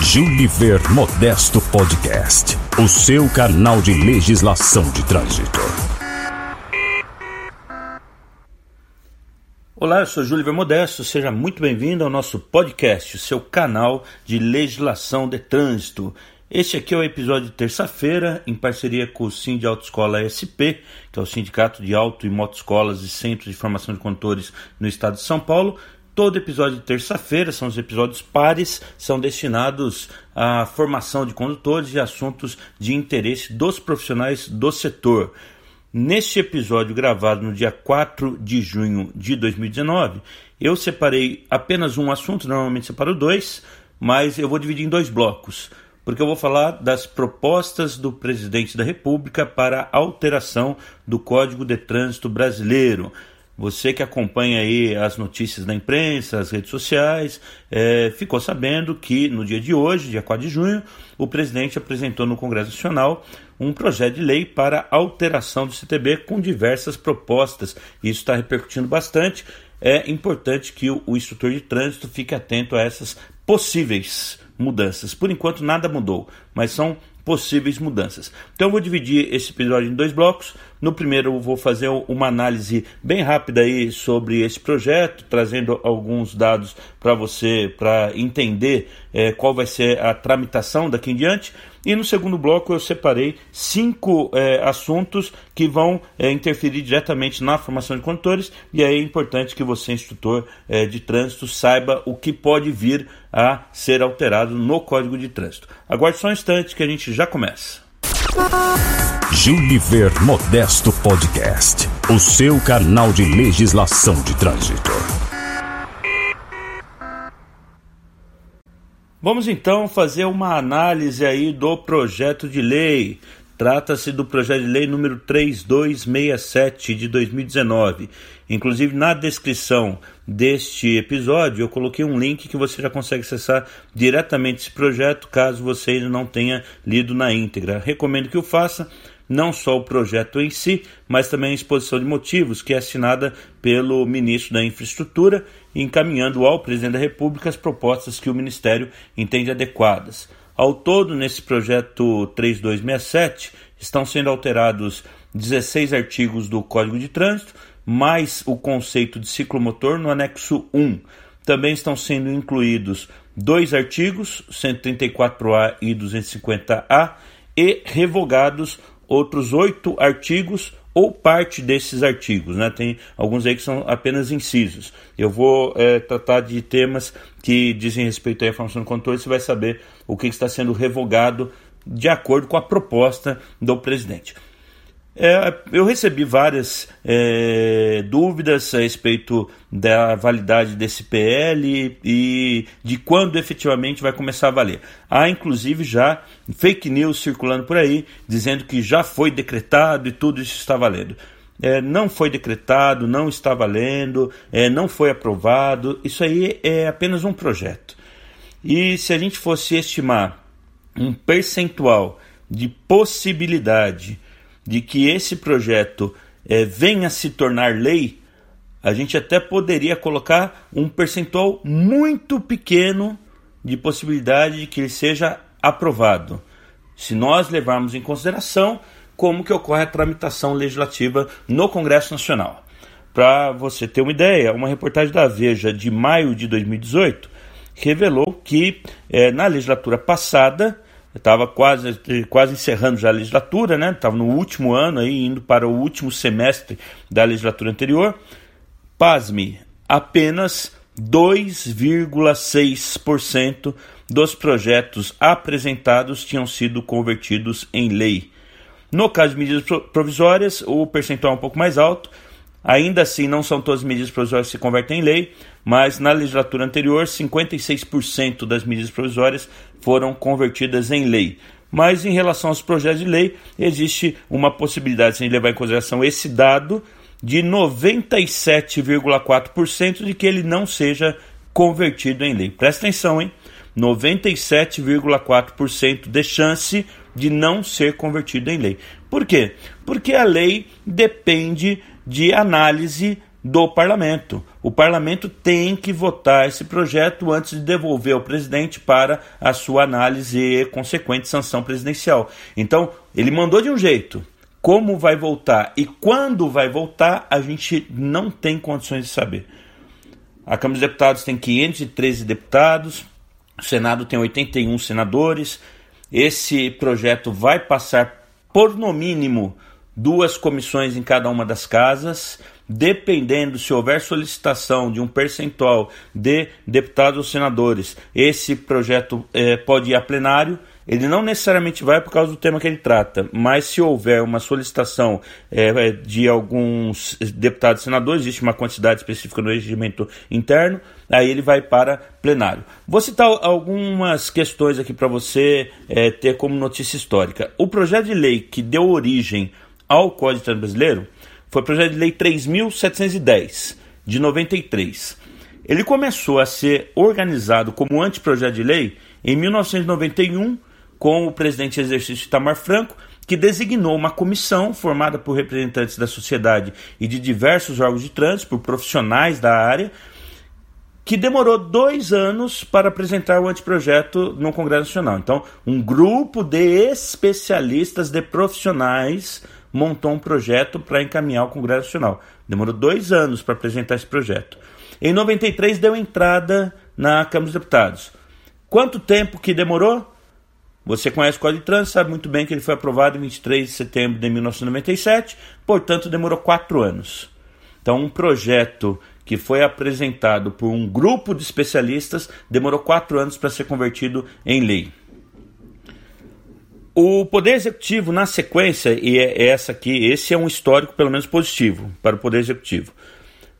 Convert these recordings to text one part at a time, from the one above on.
Juniver Modesto Podcast, o seu canal de legislação de trânsito. Olá, eu sou Júlio Modesto, seja muito bem-vindo ao nosso podcast, o seu canal de legislação de trânsito. Este aqui é o episódio de terça-feira, em parceria com o Sim de Autoescola SP, que é o Sindicato de Auto e Motoscolas e Centros de Formação de Condutores no estado de São Paulo, Todo episódio de terça-feira, são os episódios pares, são destinados à formação de condutores e assuntos de interesse dos profissionais do setor. Neste episódio gravado no dia 4 de junho de 2019, eu separei apenas um assunto, normalmente separo dois, mas eu vou dividir em dois blocos, porque eu vou falar das propostas do presidente da República para alteração do Código de Trânsito Brasileiro. Você que acompanha aí as notícias da imprensa, as redes sociais, é, ficou sabendo que no dia de hoje, dia 4 de junho, o presidente apresentou no Congresso Nacional um projeto de lei para alteração do CTB com diversas propostas. Isso está repercutindo bastante. É importante que o, o instrutor de trânsito fique atento a essas possíveis mudanças. Por enquanto, nada mudou, mas são possíveis mudanças. Então eu vou dividir esse episódio em dois blocos. No primeiro eu vou fazer uma análise bem rápida aí sobre esse projeto, trazendo alguns dados para você para entender é, qual vai ser a tramitação daqui em diante. E no segundo bloco eu separei cinco é, assuntos que vão é, interferir diretamente na formação de condutores e aí é importante que você, instrutor é, de trânsito, saiba o que pode vir a ser alterado no Código de Trânsito. Aguarde só um instante que a gente já começa. Juniver Modesto Podcast, o seu canal de legislação de trânsito. Vamos então fazer uma análise aí do projeto de lei. Trata-se do projeto de lei número 3267 de 2019. Inclusive, na descrição deste episódio, eu coloquei um link que você já consegue acessar diretamente esse projeto, caso você ainda não tenha lido na íntegra. Recomendo que o faça não só o projeto em si, mas também a exposição de motivos, que é assinada pelo ministro da Infraestrutura, encaminhando ao presidente da República as propostas que o ministério entende adequadas. Ao todo, nesse projeto 3267, estão sendo alterados 16 artigos do Código de Trânsito, mais o conceito de ciclomotor no anexo 1. Também estão sendo incluídos dois artigos, 134A e 250A, e revogados outros oito artigos ou parte desses artigos, né? Tem alguns aí que são apenas incisos. Eu vou é, tratar de temas que dizem respeito à informação do controle, você vai saber o que está sendo revogado de acordo com a proposta do presidente. É, eu recebi várias é, dúvidas a respeito da validade desse PL e de quando efetivamente vai começar a valer. Há inclusive já fake news circulando por aí dizendo que já foi decretado e tudo isso está valendo. É, não foi decretado, não está valendo, é, não foi aprovado. Isso aí é apenas um projeto. E se a gente fosse estimar um percentual de possibilidade de que esse projeto é, venha se tornar lei, a gente até poderia colocar um percentual muito pequeno de possibilidade de que ele seja aprovado. Se nós levarmos em consideração como que ocorre a tramitação legislativa no Congresso Nacional. Para você ter uma ideia, uma reportagem da Veja de maio de 2018 revelou que é, na legislatura passada estava quase, quase encerrando já a legislatura, né? Estava no último ano aí, indo para o último semestre da legislatura anterior. Pasme, apenas 2,6% dos projetos apresentados tinham sido convertidos em lei. No caso de medidas provisórias, o percentual é um pouco mais alto, Ainda assim, não são todas as medidas provisórias que se convertem em lei, mas na legislatura anterior, 56% das medidas provisórias foram convertidas em lei. Mas em relação aos projetos de lei, existe uma possibilidade, se a gente levar em consideração esse dado, de 97,4% de que ele não seja convertido em lei. Presta atenção, hein? 97,4% de chance de não ser convertido em lei. Por quê? Porque a lei depende de análise do parlamento. O parlamento tem que votar esse projeto antes de devolver ao presidente para a sua análise e consequente sanção presidencial. Então, ele mandou de um jeito. Como vai voltar e quando vai voltar, a gente não tem condições de saber. A Câmara dos Deputados tem 513 deputados, o Senado tem 81 senadores. Esse projeto vai passar por no mínimo duas comissões em cada uma das casas, dependendo se houver solicitação de um percentual de deputados ou senadores, esse projeto eh, pode ir a plenário. Ele não necessariamente vai por causa do tema que ele trata, mas se houver uma solicitação eh, de alguns deputados e senadores, existe uma quantidade específica no regimento interno, aí ele vai para plenário. Vou citar algumas questões aqui para você eh, ter como notícia histórica. O projeto de lei que deu origem ao Código de Trânsito Brasileiro foi o projeto de lei 3.710, de 93. Ele começou a ser organizado como anteprojeto de lei em 1991, com o presidente exercício Itamar Franco, que designou uma comissão formada por representantes da sociedade e de diversos órgãos de trânsito, por profissionais da área, que demorou dois anos para apresentar o anteprojeto no Congresso Nacional. Então, um grupo de especialistas, de profissionais, montou um projeto para encaminhar ao Congresso Nacional. Demorou dois anos para apresentar esse projeto. Em 93 deu entrada na Câmara dos Deputados. Quanto tempo que demorou? Você conhece o Código de Trânsito, sabe muito bem que ele foi aprovado em 23 de setembro de 1997, portanto demorou quatro anos. Então, um projeto que foi apresentado por um grupo de especialistas demorou quatro anos para ser convertido em lei. O Poder Executivo, na sequência, e é essa aqui, esse é um histórico pelo menos positivo para o Poder Executivo.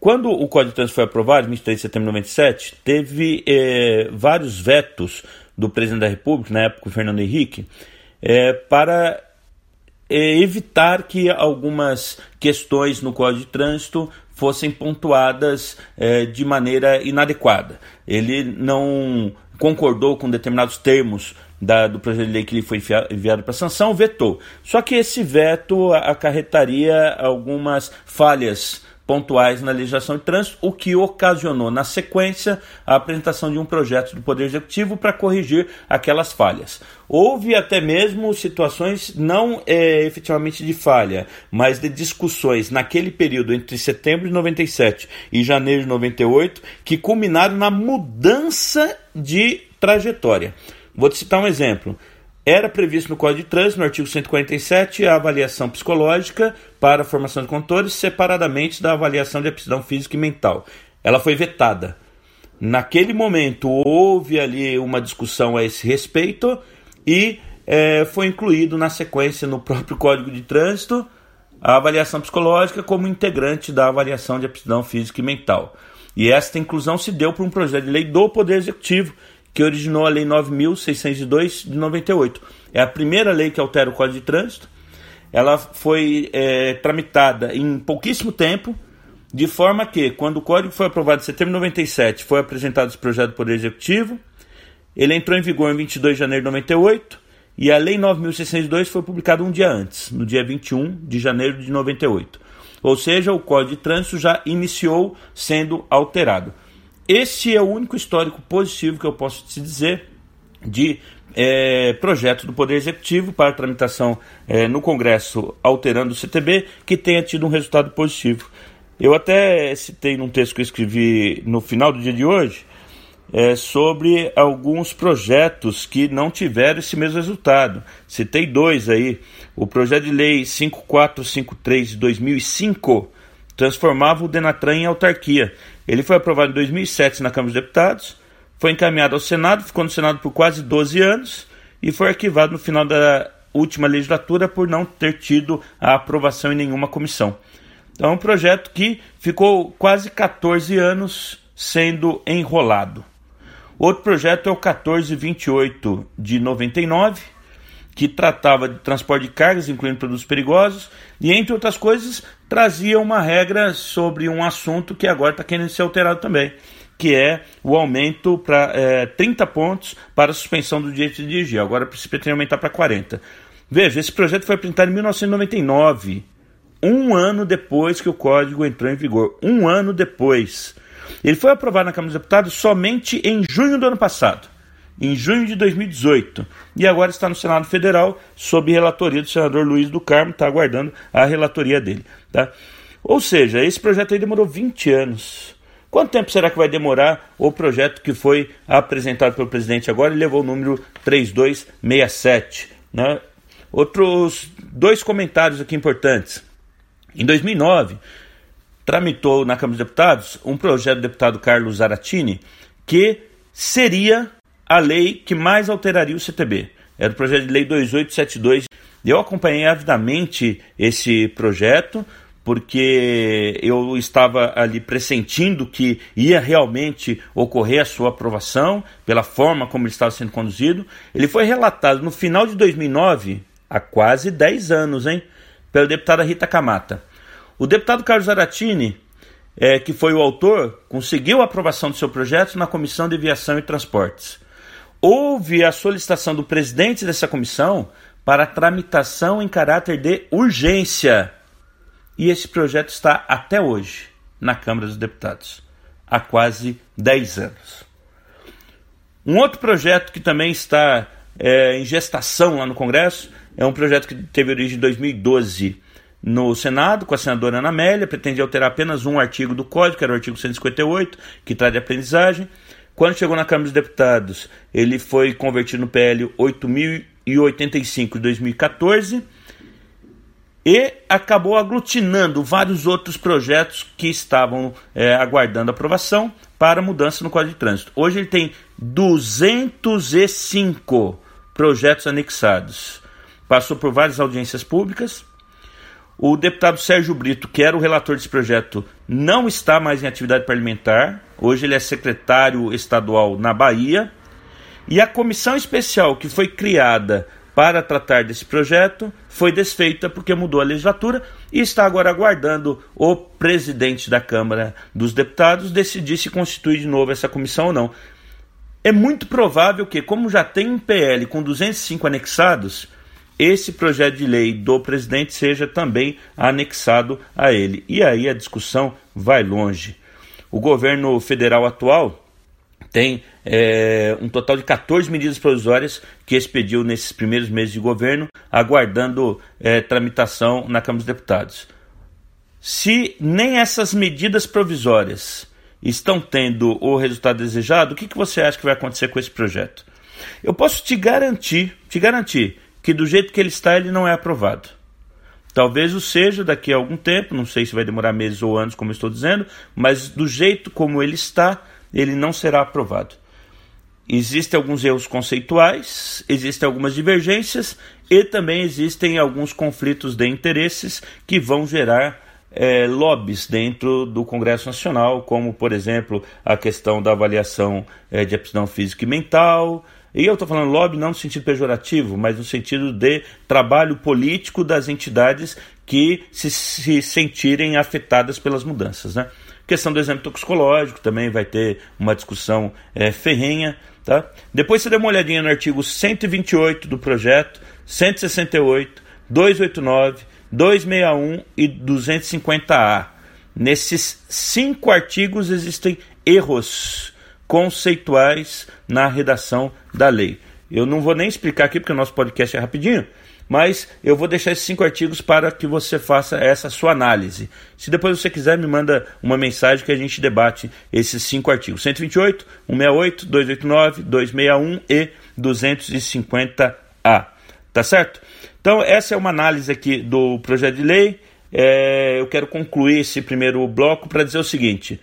Quando o Código de Trânsito foi aprovado, em 23 de setembro de 97, teve eh, vários vetos do presidente da República, na época o Fernando Henrique, eh, para eh, evitar que algumas questões no Código de Trânsito fossem pontuadas de maneira inadequada. Ele não concordou com determinados termos da, do projeto de lei que lhe foi enviado para sanção, vetou. Só que esse veto acarretaria algumas falhas pontuais na legislação de trânsito, o que ocasionou, na sequência, a apresentação de um projeto do Poder Executivo para corrigir aquelas falhas. Houve até mesmo situações não é, efetivamente de falha, mas de discussões naquele período entre setembro de 97 e janeiro de 98 que culminaram na mudança de trajetória. Vou te citar um exemplo. Era previsto no Código de Trânsito, no artigo 147, a avaliação psicológica para a formação de condutores, separadamente da avaliação de aptidão física e mental. Ela foi vetada. Naquele momento, houve ali uma discussão a esse respeito e é, foi incluído na sequência no próprio Código de Trânsito a avaliação psicológica como integrante da avaliação de aptidão física e mental. E esta inclusão se deu por um projeto de lei do Poder Executivo, que originou a Lei 9.602 de 98. É a primeira lei que altera o Código de Trânsito. Ela foi é, tramitada em pouquíssimo tempo, de forma que, quando o Código foi aprovado em setembro de 97, foi apresentado esse projeto Poder Executivo, ele entrou em vigor em 22 de janeiro de 98 e a Lei 9.602 foi publicada um dia antes, no dia 21 de janeiro de 98. Ou seja, o Código de Trânsito já iniciou sendo alterado. Esse é o único histórico positivo que eu posso te dizer de é, projeto do Poder Executivo para tramitação é, no Congresso alterando o CTB que tenha tido um resultado positivo. Eu até citei num texto que eu escrevi no final do dia de hoje é, sobre alguns projetos que não tiveram esse mesmo resultado. Citei dois aí. O projeto de lei 5453 de 2005 transformava o Denatran em autarquia. Ele foi aprovado em 2007 na Câmara dos Deputados, foi encaminhado ao Senado, ficou no Senado por quase 12 anos e foi arquivado no final da última legislatura por não ter tido a aprovação em nenhuma comissão. Então, é um projeto que ficou quase 14 anos sendo enrolado. Outro projeto é o 1428 de 99, que tratava de transporte de cargas, incluindo produtos perigosos, e entre outras coisas, trazia uma regra sobre um assunto que agora está querendo ser alterado também, que é o aumento para é, 30 pontos para a suspensão do direito de dirigir. Agora se pretende aumentar para 40. Veja, esse projeto foi apresentado em 1999, um ano depois que o código entrou em vigor. Um ano depois. Ele foi aprovado na Câmara dos Deputados somente em junho do ano passado em junho de 2018 e agora está no Senado Federal sob relatoria do senador Luiz do Carmo, está aguardando a relatoria dele. Tá? Ou seja, esse projeto aí demorou 20 anos. Quanto tempo será que vai demorar o projeto que foi apresentado pelo presidente agora e levou o número 3267? Né? Outros dois comentários aqui importantes. Em 2009, tramitou na Câmara dos Deputados um projeto do deputado Carlos Zaratini que seria a lei que mais alteraria o CTB. Era o projeto de lei 2872. Eu acompanhei avidamente esse projeto, porque eu estava ali pressentindo que ia realmente ocorrer a sua aprovação, pela forma como ele estava sendo conduzido. Ele foi relatado no final de 2009, há quase 10 anos, hein, pela deputada Rita Camata. O deputado Carlos Aratini, é, que foi o autor, conseguiu a aprovação do seu projeto na Comissão de Aviação e Transportes houve a solicitação do presidente dessa comissão para tramitação em caráter de urgência. E esse projeto está até hoje na Câmara dos Deputados, há quase 10 anos. Um outro projeto que também está é, em gestação lá no Congresso é um projeto que teve origem em 2012 no Senado, com a senadora Ana Amélia, pretendia alterar apenas um artigo do Código, que era o artigo 158, que trata de aprendizagem. Quando chegou na Câmara dos Deputados, ele foi convertido no PL 8085 de 2014 e acabou aglutinando vários outros projetos que estavam é, aguardando aprovação para mudança no Código de Trânsito. Hoje ele tem 205 projetos anexados. Passou por várias audiências públicas, o deputado Sérgio Brito, que era o relator desse projeto, não está mais em atividade parlamentar. Hoje ele é secretário estadual na Bahia. E a comissão especial que foi criada para tratar desse projeto foi desfeita porque mudou a legislatura e está agora aguardando o presidente da Câmara dos Deputados decidir se constitui de novo essa comissão ou não. É muito provável que, como já tem um PL com 205 anexados, esse projeto de lei do presidente seja também anexado a ele. E aí a discussão vai longe. O governo federal atual tem é, um total de 14 medidas provisórias que expediu nesses primeiros meses de governo, aguardando é, tramitação na Câmara dos Deputados. Se nem essas medidas provisórias estão tendo o resultado desejado, o que, que você acha que vai acontecer com esse projeto? Eu posso te garantir, te garantir, que do jeito que ele está, ele não é aprovado. Talvez o seja daqui a algum tempo, não sei se vai demorar meses ou anos, como estou dizendo, mas do jeito como ele está, ele não será aprovado. Existem alguns erros conceituais, existem algumas divergências e também existem alguns conflitos de interesses que vão gerar é, lobbies dentro do Congresso Nacional, como, por exemplo, a questão da avaliação é, de aptidão física e mental, e eu estou falando lobby não no sentido pejorativo, mas no sentido de trabalho político das entidades que se, se sentirem afetadas pelas mudanças. Né? Questão do exame toxicológico também vai ter uma discussão é, ferrenha. Tá? Depois você dê uma olhadinha no artigo 128 do projeto, 168, 289, 261 e 250A. Nesses cinco artigos existem erros conceituais na redação da lei. Eu não vou nem explicar aqui porque o nosso podcast é rapidinho, mas eu vou deixar esses cinco artigos para que você faça essa sua análise. Se depois você quiser, me manda uma mensagem que a gente debate esses cinco artigos: 128, 168, 289, 261 e 250A. Tá certo? Então, essa é uma análise aqui do projeto de lei. É, eu quero concluir esse primeiro bloco para dizer o seguinte: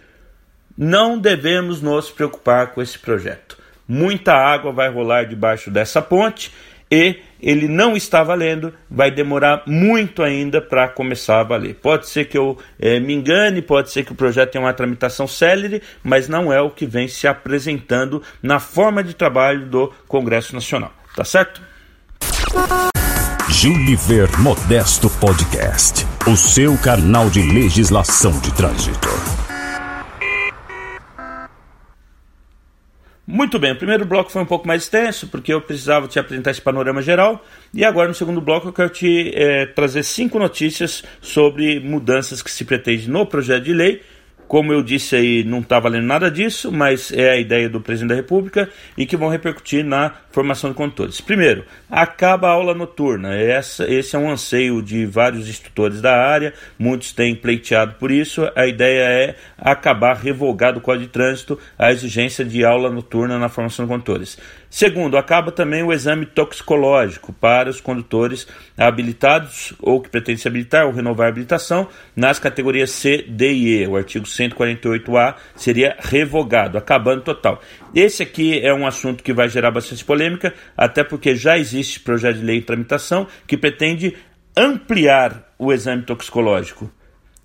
não devemos nos preocupar com esse projeto. Muita água vai rolar debaixo dessa ponte e ele não está valendo, vai demorar muito ainda para começar a valer. Pode ser que eu é, me engane, pode ser que o projeto tenha uma tramitação célere, mas não é o que vem se apresentando na forma de trabalho do Congresso Nacional. Tá certo? Juniver Modesto Podcast, o seu canal de legislação de trânsito. Muito bem, o primeiro bloco foi um pouco mais extenso, porque eu precisava te apresentar esse panorama geral, e agora no segundo bloco eu quero te é, trazer cinco notícias sobre mudanças que se pretende no projeto de lei como eu disse aí, não está valendo nada disso, mas é a ideia do presidente da República e que vão repercutir na formação de condutores. Primeiro, acaba a aula noturna. Essa, esse é um anseio de vários instrutores da área, muitos têm pleiteado por isso. A ideia é acabar, revogar do Código de Trânsito a exigência de aula noturna na formação de condutores. Segundo, acaba também o exame toxicológico para os condutores habilitados ou que pretendem se habilitar ou renovar a habilitação nas categorias C, D e E. O artigo 148A seria revogado, acabando total. Esse aqui é um assunto que vai gerar bastante polêmica, até porque já existe projeto de lei em tramitação que pretende ampliar o exame toxicológico.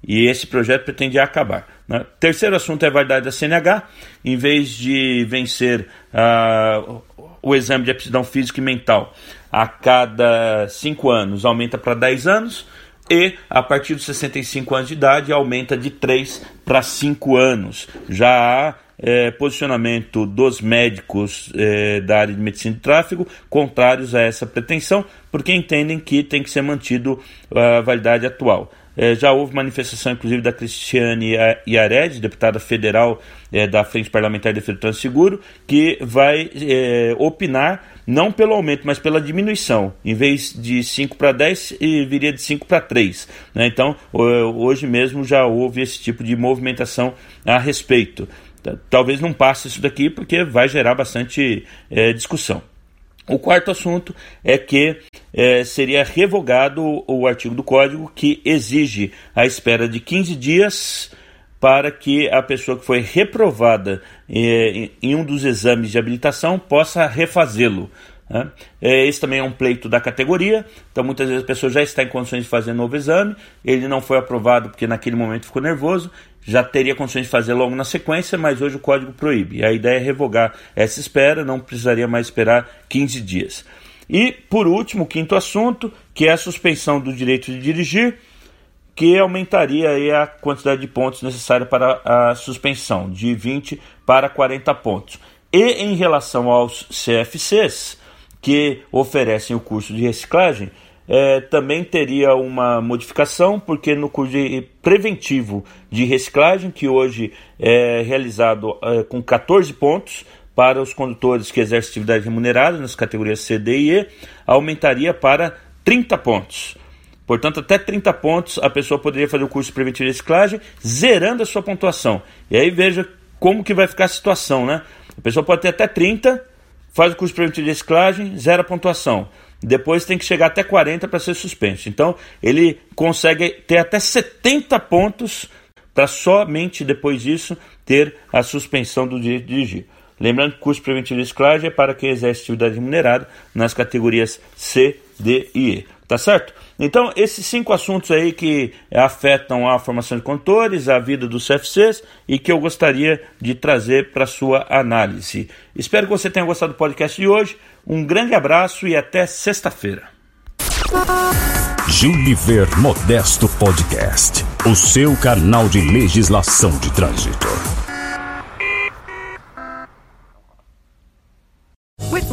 E esse projeto pretende acabar. Né? Terceiro assunto é a validade da CNH. Em vez de vencer uh, o exame de aptidão física e mental a cada 5 anos, aumenta para 10 anos. E a partir dos 65 anos de idade, aumenta de 3 para 5 anos. Já há é, posicionamento dos médicos é, da área de medicina de tráfego contrários a essa pretensão, porque entendem que tem que ser mantido a validade atual. É, já houve manifestação, inclusive, da Cristiane Iared, deputada federal é, da Frente Parlamentar de Defesa do Trânsito Seguro, que vai é, opinar não pelo aumento, mas pela diminuição. Em vez de 5 para 10, viria de 5 para 3. Né? Então, hoje mesmo já houve esse tipo de movimentação a respeito. Talvez não passe isso daqui, porque vai gerar bastante é, discussão. O quarto assunto é que é, seria revogado o artigo do Código que exige a espera de 15 dias para que a pessoa que foi reprovada é, em um dos exames de habilitação possa refazê-lo. Né? É, esse também é um pleito da categoria, então muitas vezes a pessoa já está em condições de fazer novo exame, ele não foi aprovado porque naquele momento ficou nervoso, já teria condições de fazer logo na sequência, mas hoje o código proíbe. A ideia é revogar essa espera, não precisaria mais esperar 15 dias. E, por último, quinto assunto, que é a suspensão do direito de dirigir, que aumentaria a quantidade de pontos necessária para a suspensão, de 20 para 40 pontos. E em relação aos CFCs, que oferecem o curso de reciclagem, é, também teria uma modificação, porque no curso de preventivo de reciclagem, que hoje é realizado é, com 14 pontos para os condutores que exercem atividade remunerada nas categorias C, D e E, aumentaria para 30 pontos. Portanto, até 30 pontos a pessoa poderia fazer o curso preventivo de reciclagem, zerando a sua pontuação. E aí veja como que vai ficar a situação, né? A pessoa pode ter até 30, faz o curso preventivo de reciclagem, zera a pontuação depois tem que chegar até 40 para ser suspenso. Então, ele consegue ter até 70 pontos para somente depois disso ter a suspensão do direito de dirigir. Lembrando que o curso preventivo de reciclagem é para quem exerce atividade remunerada nas categorias C, D e E. Tá certo? Então, esses cinco assuntos aí que afetam a formação de condutores, a vida dos CFCs e que eu gostaria de trazer para sua análise. Espero que você tenha gostado do podcast de hoje. Um grande abraço e até sexta-feira. Juniver Modesto Podcast, o seu canal de legislação de trânsito.